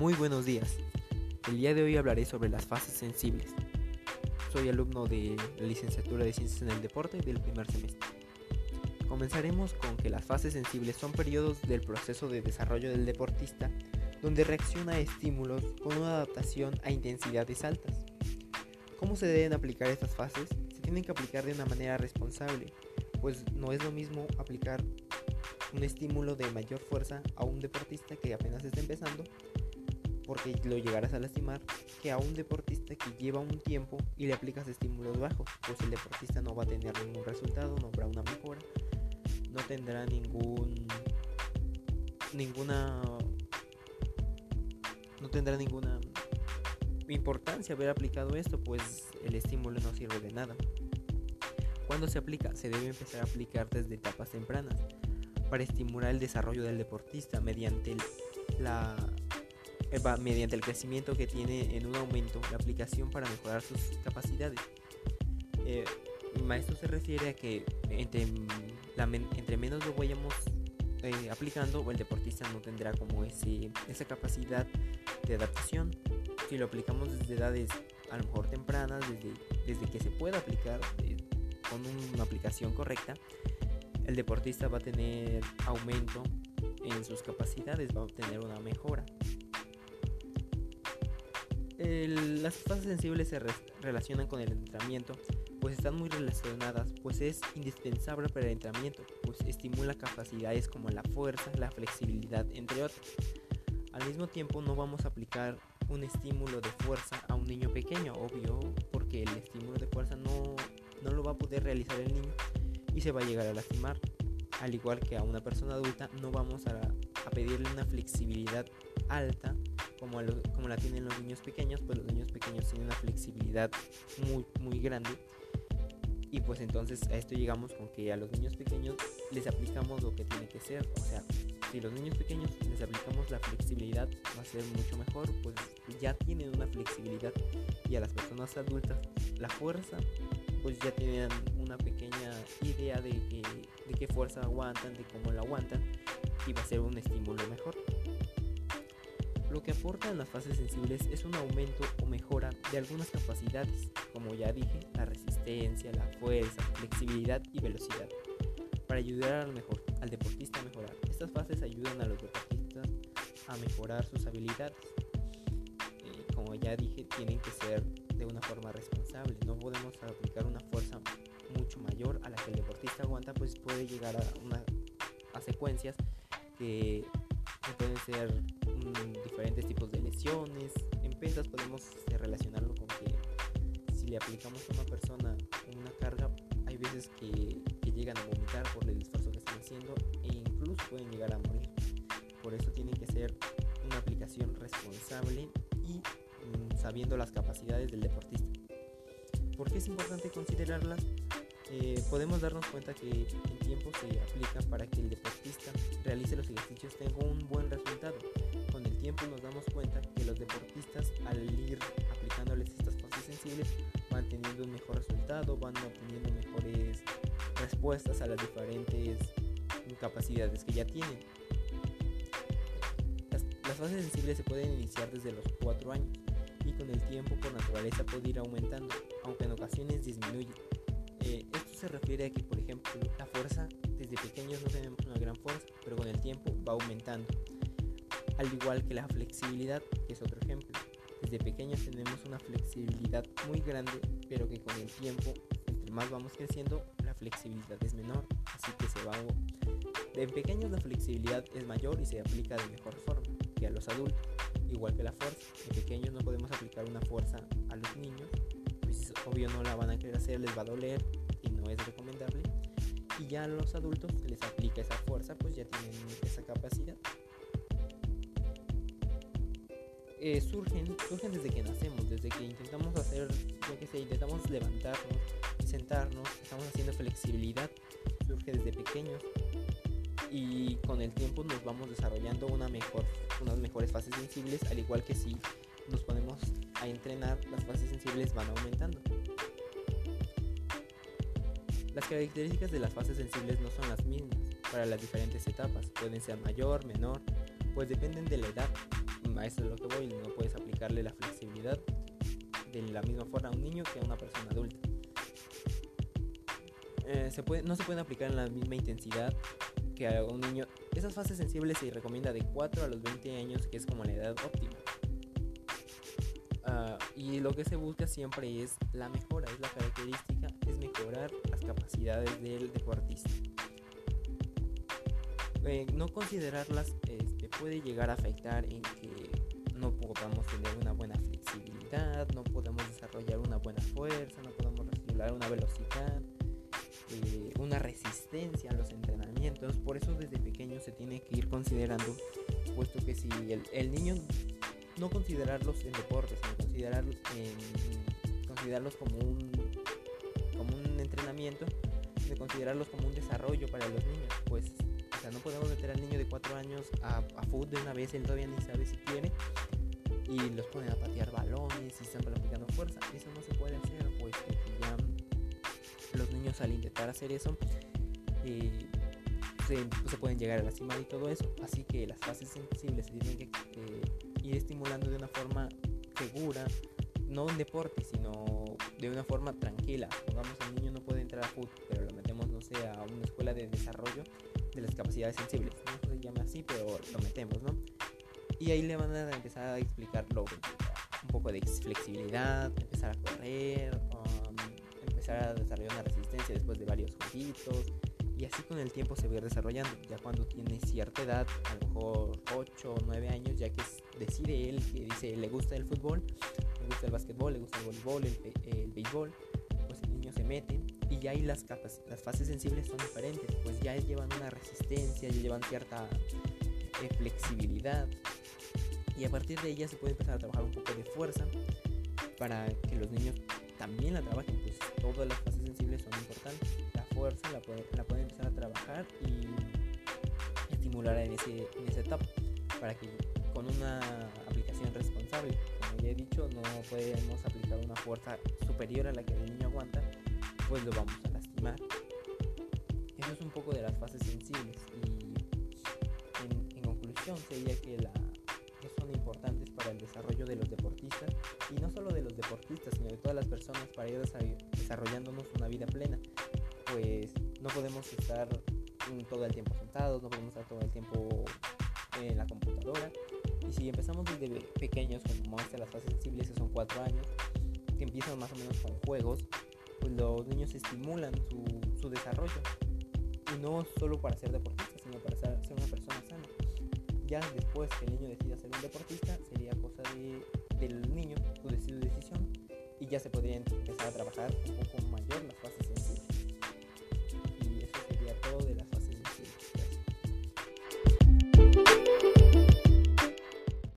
Muy buenos días. El día de hoy hablaré sobre las fases sensibles. Soy alumno de la licenciatura de Ciencias en el Deporte del primer semestre. Comenzaremos con que las fases sensibles son periodos del proceso de desarrollo del deportista donde reacciona a estímulos con una adaptación a intensidades altas. ¿Cómo se deben aplicar estas fases? Se tienen que aplicar de una manera responsable, pues no es lo mismo aplicar un estímulo de mayor fuerza a un deportista que apenas está empezando porque lo llegarás a lastimar que a un deportista que lleva un tiempo y le aplicas estímulos bajos, pues el deportista no va a tener ningún resultado, no habrá una mejora, no tendrá ningún ninguna no tendrá ninguna importancia haber aplicado esto, pues el estímulo no sirve de nada. Cuando se aplica, se debe empezar a aplicar desde etapas tempranas para estimular el desarrollo del deportista mediante la mediante el crecimiento que tiene en un aumento la aplicación para mejorar sus capacidades. Eh, esto se refiere a que entre, entre menos lo vayamos eh, aplicando, el deportista no tendrá como ese, esa capacidad de adaptación. Si lo aplicamos desde edades a lo mejor tempranas, desde, desde que se pueda aplicar eh, con una aplicación correcta, el deportista va a tener aumento en sus capacidades, va a obtener una mejora las fases sensibles se relacionan con el entrenamiento, pues están muy relacionadas, pues es indispensable para el entrenamiento, pues estimula capacidades como la fuerza, la flexibilidad, entre otras. Al mismo tiempo no vamos a aplicar un estímulo de fuerza a un niño pequeño, obvio, porque el estímulo de fuerza no, no lo va a poder realizar el niño y se va a llegar a lastimar. Al igual que a una persona adulta, no vamos a, a pedirle una flexibilidad alta como, como la tienen los niños pequeños, pues los niños pequeños tienen una flexibilidad muy, muy grande. Y pues entonces a esto llegamos con que a los niños pequeños les aplicamos lo que tiene que ser. O sea, si los niños pequeños les aplicamos la flexibilidad, va a ser mucho mejor, pues ya tienen una flexibilidad. Y a las personas adultas, la fuerza, pues ya tienen una pequeña idea de, de qué fuerza aguantan, de cómo la aguantan, y va a ser un estímulo mejor. Lo que aportan las fases sensibles es un aumento o mejora de algunas capacidades, como ya dije, la resistencia, la fuerza, flexibilidad y velocidad, para ayudar al, mejor, al deportista a mejorar. Estas fases ayudan a los deportistas a mejorar sus habilidades. Eh, como ya dije, tienen que ser de una forma responsable. No podemos aplicar una fuerza mucho mayor a la que el deportista aguanta, pues puede llegar a, a secuencias que pueden ser diferentes tipos de lesiones. En pesas podemos este, relacionarlo con que si le aplicamos a una persona una carga, hay veces que, llegan a vomitar por el esfuerzo que están haciendo e incluso pueden llegar a morir. Por eso tiene que ser una aplicación responsable y mm, sabiendo las capacidades del deportista. ¿Por qué es importante considerarlas? Eh, podemos darnos cuenta que el tiempo se aplica para que el deportista realice los ejercicios tenga un buen resultado tiempo nos damos cuenta que los deportistas al ir aplicándoles estas fases sensibles van teniendo un mejor resultado, van obteniendo mejores respuestas a las diferentes capacidades que ya tienen. Las, fases sensibles se pueden iniciar desde los 4 años y con el tiempo por naturaleza puede ir aumentando, aunque en ocasiones disminuye. Eh, esto se refiere a que, por ejemplo, la fuerza, desde pequeños no tenemos una gran fuerza, pero con el tiempo va aumentando al igual que la flexibilidad, que es otro ejemplo. Desde pequeños tenemos una flexibilidad muy grande, pero que con el tiempo, entre más vamos creciendo, la flexibilidad es menor, así que se va... De pequeños la flexibilidad es mayor y se aplica de mejor forma que a los adultos, igual que la fuerza. En pequeños no podemos aplicar una fuerza a los niños, pues obvio no la van a querer hacer, les va a doler y no es recomendable. Y ya los adultos les aplica esa fuerza, pues ya tienen esa capacidad. Eh, surgen, surgen desde que nacemos, desde que intentamos hacer, yo que sé, intentamos levantarnos, sentarnos, estamos haciendo flexibilidad, surge desde pequeños y con el tiempo nos vamos desarrollando una mejor, unas mejores fases sensibles, al igual que si nos ponemos a entrenar, las fases sensibles van aumentando. Las características de las fases sensibles no son las mismas para las diferentes etapas, pueden ser mayor, menor, pues dependen de la edad a eso es lo que voy, no puedes aplicarle la flexibilidad de la misma forma a un niño que a una persona adulta. Eh, se puede, no se pueden aplicar en la misma intensidad que a un niño. Esas fases sensibles se recomienda de 4 a los 20 años, que es como la edad óptima. Uh, y lo que se busca siempre es la mejora, es la característica, es mejorar las capacidades del deportista. Eh, no considerarlas este, puede llegar a afectar en que no podamos tener una buena flexibilidad, no podemos desarrollar una buena fuerza, no podemos regular una velocidad, eh, una resistencia a los entrenamientos. Por eso desde pequeño se tiene que ir considerando, puesto que si el niño no considerarlos en deportes, sino en, considerarlos como un, como un entrenamiento, de considerarlos como un desarrollo para los niños, pues o sea, no podemos meter al niño de 4 años a, a fútbol de una vez, él todavía ni sabe si quiere, y los ponen a patear balones y están practicando fuerza. Eso no se puede hacer, pues ya los niños al intentar hacer eso eh, se, pueden llegar a lastimar y todo eso. Así que las fases sensibles se tienen que eh, ir estimulando de una forma segura, no en deporte, sino de una forma tranquila. Pongamos, el niño no puede entrar a fútbol, pero lo metemos, no sé, a una escuela de desarrollo de las capacidades sensibles. No se llama así, pero lo metemos, ¿no? Y ahí le van a empezar a explicar lo, un poco de flexibilidad, empezar a correr, um, empezar a desarrollar una resistencia después de varios jueguitos. Y así con el tiempo se va a ir desarrollando. Ya cuando tiene cierta edad, a lo mejor 8 o 9 años, ya que decide él, que dice le gusta el fútbol, le gusta el básquetbol, le gusta el voleibol, el, el béisbol, pues el niño se mete y ya ahí las, capas, las fases sensibles son diferentes, pues ya llevan una resistencia, ya llevan cierta eh, flexibilidad y a partir de ella se puede empezar a trabajar un poco de fuerza para que los niños también la trabajen, pues todas las fases sensibles son importantes, fuerza la, puede, la pueden empezar a trabajar y estimular en, ese, en esa etapa para que con una aplicación responsable, como ya he dicho, no podemos aplicar una fuerza superior a la que el niño aguanta pues lo vamos a lastimar. Eso es un poco de las fases sensibles y en, en conclusión sería que, la, son importantes para el desarrollo de los deportistas y no solo de los deportistas sino de todas las personas para ir desarrollándonos una vida plena pues no podemos estar todo el tiempo sentados, no podemos estar todo el tiempo en la computadora y si empezamos desde pequeños como hasta las fases sensibles que son cuatro años que empiezan más o menos con juegos pues los niños estimulan su, desarrollo. Y no solo para ser deportista, sino para ser, una persona sana. Ya después que el niño decida ser un deportista, sería cosa de, del niño, su decisión, y ya se podría empezar a trabajar un poco